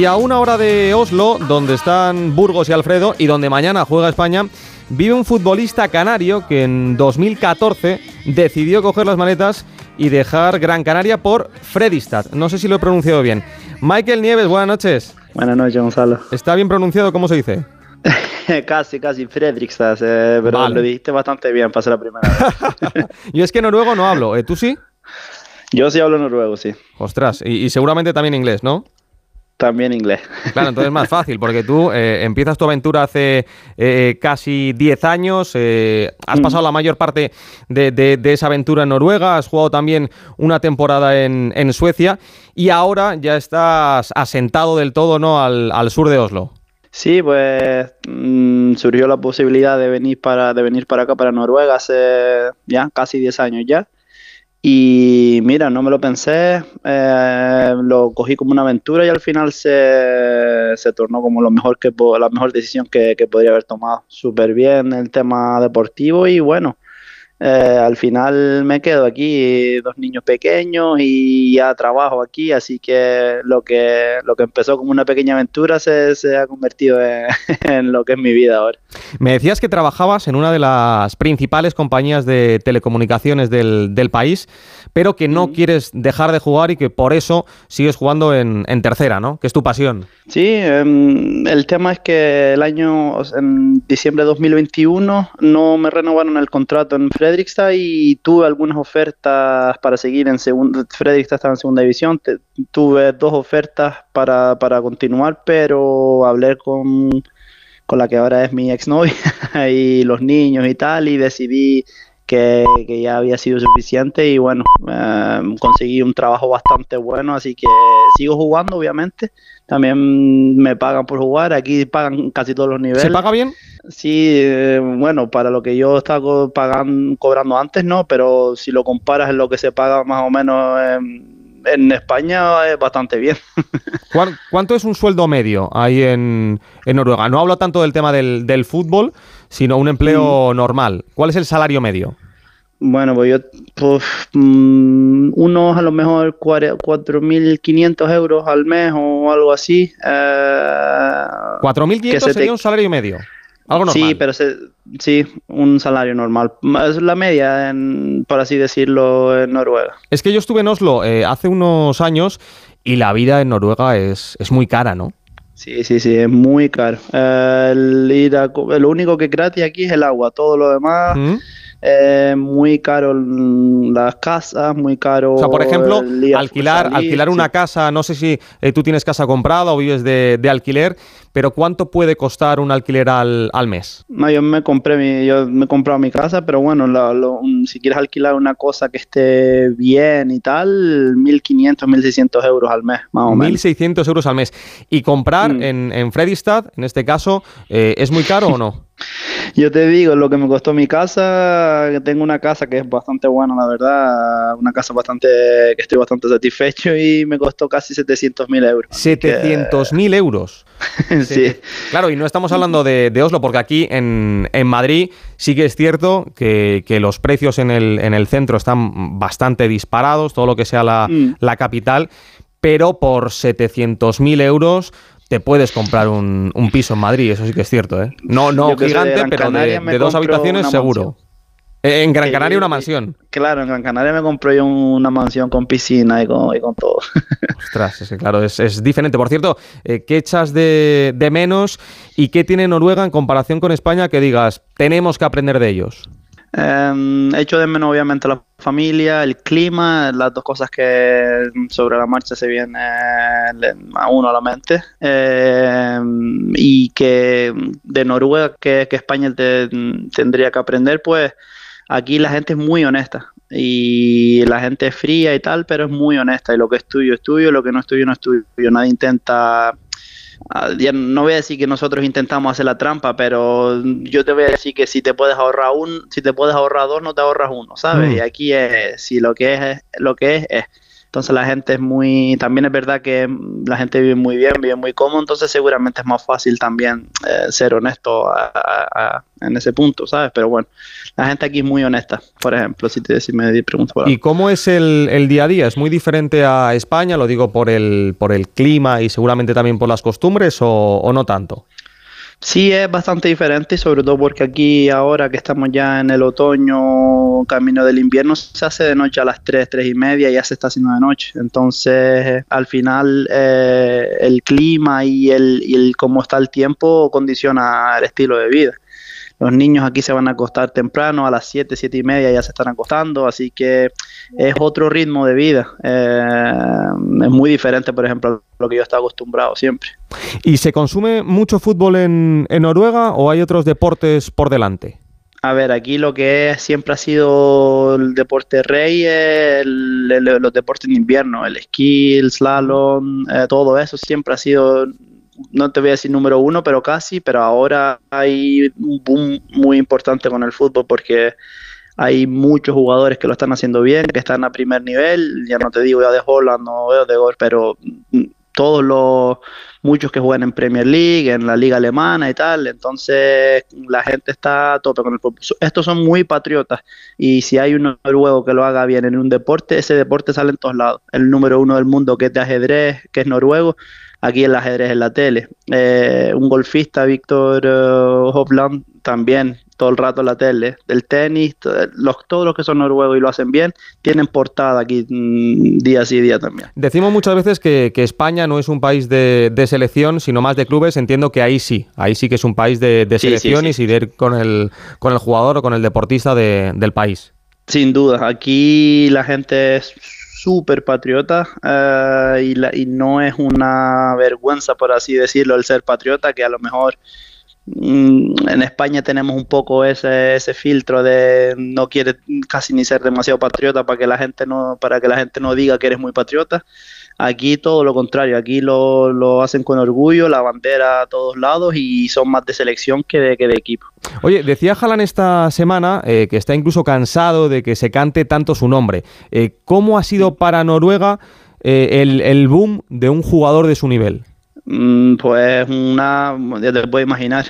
Y a una hora de Oslo, donde están Burgos y Alfredo, y donde mañana juega España, vive un futbolista canario que en 2014 decidió coger las maletas y dejar Gran Canaria por Fredrikstad. No sé si lo he pronunciado bien. Michael Nieves, buenas noches. Buenas noches, Gonzalo. ¿Está bien pronunciado? ¿Cómo se dice? casi, casi, Fredrikstad, eh, pero lo dijiste bastante bien para ser la primera vez. Yo es que noruego no hablo, ¿eh? ¿tú sí? Yo sí hablo noruego, sí. Ostras, y, seguramente también inglés, ¿no? También inglés. Claro, entonces es más fácil, porque tú eh, empiezas tu aventura hace eh, casi 10 años, has mm. pasado la mayor parte de, esa aventura en Noruega, has jugado también una temporada en, Suecia y ahora ya estás asentado del todo ¿no? al sur de Oslo. Sí, pues mm, surgió la posibilidad de venir para de venir para acá para Noruega hace ya casi 10 años ya. Y mira, no me lo pensé, eh, lo cogí como una aventura y al final se, se tornó como lo mejor que la mejor decisión que, que podría haber tomado. Súper bien el tema deportivo y bueno, eh, al final me quedo aquí, dos niños pequeños y ya trabajo aquí, así que lo que, lo que empezó como una pequeña aventura se, ha convertido en, lo que es mi vida ahora. Me decías que trabajabas en una de las principales compañías de telecomunicaciones del, del país, pero que no quieres dejar de jugar y que por eso sigues jugando en, en tercera, ¿no? Que es tu pasión. Sí, em, el tema es que el año, en diciembre de 2021, no me renovaron el contrato en Fred Fredrikstad y tuve algunas ofertas para seguir en segunda. Fredrikstad estaba en segunda división. tuve dos ofertas para, para continuar, pero hablé con, con la que ahora es mi exnovia y los niños y tal, y decidí que, ya había sido suficiente y bueno, em, conseguí un trabajo bastante bueno, así que sigo jugando obviamente, también me pagan por jugar, aquí pagan casi todos los niveles. ¿Se paga bien? Sí, eh, bueno, para lo que yo estaba pagando, cobrando antes no, pero si lo comparas en lo que se paga más o menos en, España es bastante bien. ¿Cuánto es un sueldo medio ahí en, Noruega? No hablo tanto del tema del, del fútbol, sino un empleo mm. normal. ¿Cuál es el salario medio? Bueno, pues yo, pues, mm, unos a lo mejor 4.500 euros al mes o algo así. Eh, ¿4.500 sería un salario medio? Algo normal. Sí, pero sí, un salario normal. Es la media, por así decirlo, en Noruega. Es que yo estuve en Oslo eh, hace unos años y la vida en Noruega es, es muy cara, ¿no? Sí, sí, sí, es muy caro. el ir lo único que es gratis aquí es el agua, todo lo demás... Eh, muy caro las casas, muy caro. O sea, por ejemplo, alquilar, alquilar una casa, no sé si eh, tú tienes casa comprada o vives de, alquiler, pero ¿cuánto puede costar un alquiler al, mes? No, yo me compré mi, yo me he comprado mi casa, pero bueno, si quieres alquilar una cosa que esté bien y tal, 1.500, 1.600 euros al mes, más o menos. 1.600 euros al mes. ¿Y comprar mm. en, en en este caso, eh, es muy caro o no? Yo te digo, lo que me costó mi casa, que tengo una casa que es bastante buena, la verdad, una casa bastante que estoy bastante satisfecho y me costó casi 700 mil euros. 700 mil euros. sí. Claro, y no estamos hablando de, Oslo, porque aquí en, Madrid sí que es cierto que, los precios en el, en el, centro están bastante disparados, todo lo que sea la, mm. la capital, pero por 700 mil euros te puedes comprar un, piso en Madrid, eso sí que es cierto, ¿eh? No, no gigante, pero de, dos habitaciones seguro. Eh, en Gran Canaria una mansión. Claro, en Gran Canaria me compré yo una mansión con piscina y con, y con todo. Ostras, es claro, es, diferente. Por cierto, eh, ¿qué echas de, de menos y qué tiene Noruega en comparación con España que digas, tenemos que aprender de ellos? Eh, echo de menos obviamente la familia, el clima, las dos cosas que sobre la marcha se vienen a uno a la mente. Em, y que de Noruega, que, España tendría que aprender, pues aquí la gente es muy honesta. Y la gente es fría y tal, pero es muy honesta. Y lo que estudio, estudio, lo que no estudio, no estudio. Nadie intenta Ah, no voy a decir que nosotros intentamos hacer la trampa, pero yo te voy a decir que si te puedes ahorrar un, si te puedes ahorrar dos, no te ahorras uno, ¿sabes? Mm. Y aquí es, si lo que es, lo que es, es. Entonces la gente es muy, también es verdad que la gente vive muy bien, vive muy cómodo, entonces seguramente es más fácil también eh, ser honesto en ese punto, ¿sabes? Pero bueno, la gente aquí es muy honesta, por ejemplo, si, te, si me preguntas ¿Y cómo es el, día a día? ¿Es muy diferente a España? Lo digo por el, por el clima y seguramente también por las costumbres o no tanto. Sí, es bastante diferente, sobre todo porque aquí ahora que estamos ya en el otoño, camino del invierno, se hace de noche a las 3, 3 y media ya se está haciendo de noche. Entonces, al final, eh, el clima y el, y el cómo está el tiempo condiciona el estilo de vida. Los niños aquí se van a acostar temprano, a las 7, 7 y media ya se están acostando, así que es otro ritmo de vida. Eh, es muy diferente, por ejemplo, a lo que yo estaba acostumbrado siempre. ¿Y se consume mucho fútbol en, Noruega o hay otros deportes por delante? A ver, aquí lo que es, siempre ha sido el deporte rey, los deportes en invierno, el esquí, el slalom, eh, todo eso siempre ha sido no te voy a decir número uno, pero casi, pero ahora hay un boom muy importante con el fútbol porque hay muchos jugadores que lo están haciendo bien, que están a primer nivel, ya no te digo ya de Holland o de Gol, pero todos los muchos que juegan en Premier League, en la liga alemana y tal, entonces la gente está a tope con el fútbol. Estos son muy patriotas y si hay un noruego que lo haga bien en un deporte, ese deporte sale en todos lados. El número uno del mundo que es de ajedrez, que es noruego, aquí el ajedrez en la tele. Eh, un golfista, Víctor uh, también todo el rato en la tele. Del tenis, los, todos los que son noruegos y lo hacen bien, tienen portada aquí mm, día sí día también. Decimos muchas veces que, España no es un país de, selección, sino más de clubes. Entiendo que ahí sí, ahí sí que es un país de, selección y de ir con el, con el jugador o con el deportista del país. Sin duda, aquí la gente es súper patriota eh, y, y, no es una vergüenza, por así decirlo, el ser patriota, que a lo mejor en España tenemos un poco ese, ese filtro de no quiere casi ni ser demasiado patriota para que la gente no, para que la gente no diga que eres muy patriota. Aquí todo lo contrario, aquí lo, hacen con orgullo, la bandera a todos lados y son más de selección que de, que de equipo. Oye, decía Jalan esta semana eh, que está incluso cansado de que se cante tanto su nombre. Eh, ¿Cómo ha sido para Noruega eh, el, boom de un jugador de su nivel? Mm, pues una, ya te puedo imaginar.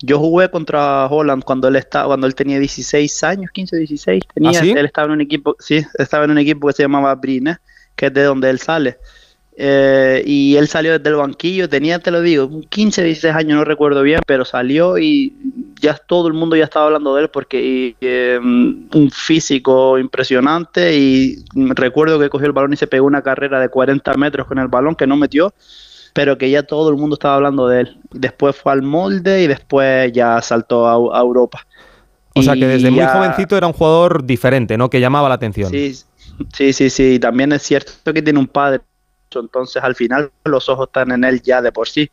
yo jugué contra Holland cuando él estaba, cuando él tenía 16 años, 15, 16 tenía. ¿Ah, él estaba en un equipo, sí, estaba en un equipo que se llamaba Brine que es de donde él sale. Eh, y él salió desde el banquillo, tenía, te lo digo, 15, 16 años, no recuerdo bien, pero salió y ya todo el mundo ya estaba hablando de él porque eh, un físico impresionante y recuerdo que cogió el balón y se pegó una carrera de 40 metros con el balón que no metió, pero que ya todo el mundo estaba hablando de él. Después fue al molde y después ya saltó a, Europa. O sea que desde muy jovencito era un jugador diferente, ¿no? Que llamaba la atención. Sí, Sí, sí, sí. También es cierto que tiene un padre, entonces al final los ojos están en él ya de por sí.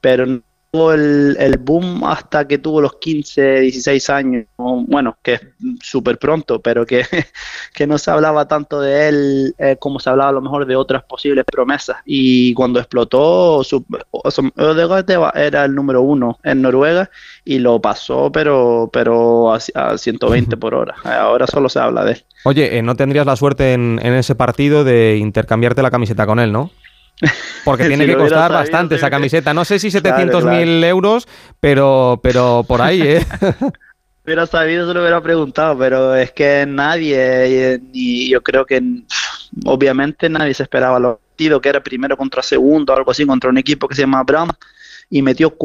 Pero el, el boom hasta que tuvo los 15, 16 años, bueno, que es súper pronto, pero que, que, no se hablaba tanto de él eh, como se hablaba a lo mejor de otras posibles promesas. Y cuando explotó, su, era el número uno en Noruega y lo pasó, pero, pero a, 120 por hora. Ahora solo se habla de él. Oye, eh, ¿no tendrías la suerte en, en ese partido de intercambiarte la camiseta con él, no? Porque tiene que costar bastante esa camiseta. No sé si 700.000 euros, pero, pero por ahí, ¿eh? hubiera sabido, se lo hubiera preguntado, pero es que nadie, y yo creo que obviamente nadie se esperaba lo que era primero contra segundo, algo así, contra un equipo que se llama Bram, y metió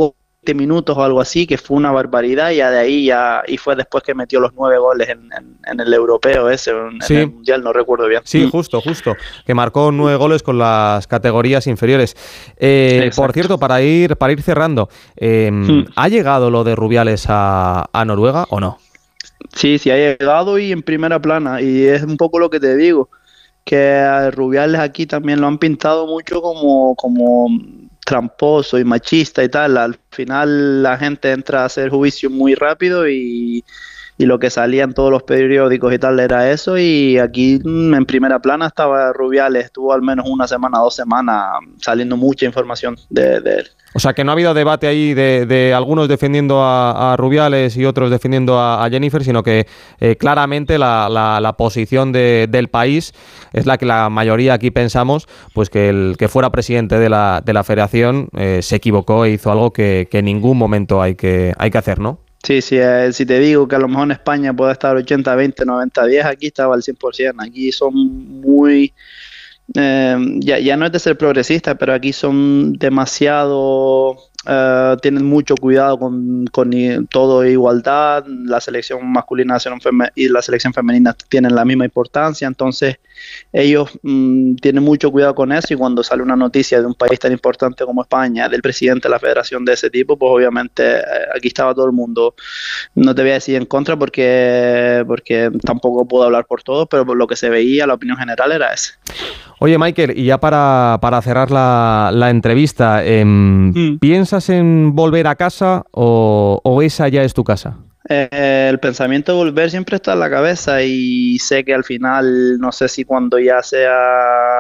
minutos o algo así, que fue una barbaridad, y de ahí ya, y fue después que metió los nueve goles en, el europeo ese, en, el mundial, no recuerdo bien. Sí, mm. justo, justo, que marcó nueve goles con las categorías inferiores. Eh, por cierto, para ir, para ir cerrando, mm. ¿ha llegado lo de Rubiales a, a Noruega o no? Sí, sí ha llegado y en primera plana, y es un poco lo que te digo que a Rubiales aquí también lo han pintado mucho como, como tramposo y machista y tal, al final la gente entra a hacer juicio muy rápido y, y lo que salía en todos los periódicos y tal era eso y aquí mm, en primera plana estaba Rubiales, estuvo al menos una semana, dos semanas saliendo mucha información de, él. O sea que no ha habido debate ahí de, algunos defendiendo a, Rubiales y otros defendiendo a, Jennifer, sino que eh, claramente la, posición del país es la que la mayoría aquí pensamos, pues que el que fuera presidente de la, de la federación eh, se equivocó e hizo algo que, que en ningún momento hay que, hay que hacer, ¿no? Sí, sí, eh, si te digo que a lo mejor en España puede estar 80, 20, 90, 10, aquí estaba al 100%. Aquí son muy... Eh, ya, ya no es de ser progresista, pero aquí son demasiado eh, tienen mucho cuidado con, con todo igualdad, la selección masculina y la selección femenina tienen la misma importancia, entonces ellos mm, tienen mucho cuidado con eso. Y cuando sale una noticia de un país tan importante como España, del presidente de la federación de ese tipo, pues obviamente eh, aquí estaba todo el mundo, no te voy a decir en contra porque, porque tampoco puedo hablar por todos, pero por lo que se veía, la opinión general era esa. Oye Michael, y ya para, cerrar la, la entrevista, eh, ¿piensas en volver a casa o, esa ya es tu casa? Eh, el pensamiento de volver siempre está en la cabeza y sé que al final, no sé si cuando ya sea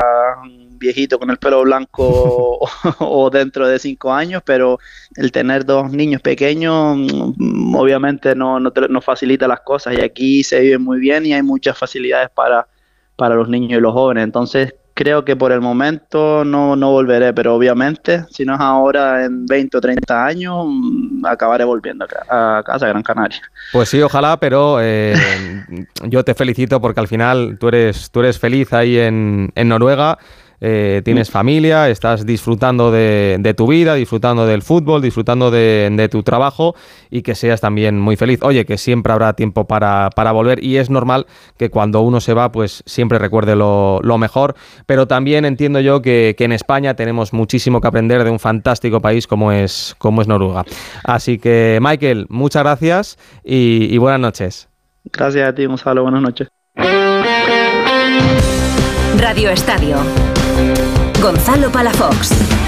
viejito con el pelo blanco o, dentro de cinco años, pero el tener dos niños pequeños mm, obviamente no, no, no facilita las cosas y aquí se vive muy bien y hay muchas facilidades para, para los niños y los jóvenes. Entonces creo que por el momento no, no volveré, pero obviamente, si no es ahora, en 20 o 30 años, mm, acabaré volviendo a casa, Gran Canaria. Pues sí, ojalá, pero eh, yo te felicito porque al final tú eres, tú eres feliz ahí en, en Noruega. Eh, tienes familia, estás disfrutando de, tu vida, disfrutando del fútbol, disfrutando de, tu trabajo y que seas también muy feliz. Oye, que siempre habrá tiempo para, volver y es normal que cuando uno se va, pues siempre recuerde lo, mejor, pero también entiendo yo que, en España tenemos muchísimo que aprender de un fantástico país como es, como es Noruega. Así que, Michael, muchas gracias y, y buenas noches. Gracias a ti, Gonzalo. Buenas noches. Radio Estadio. Gonzalo Palafox.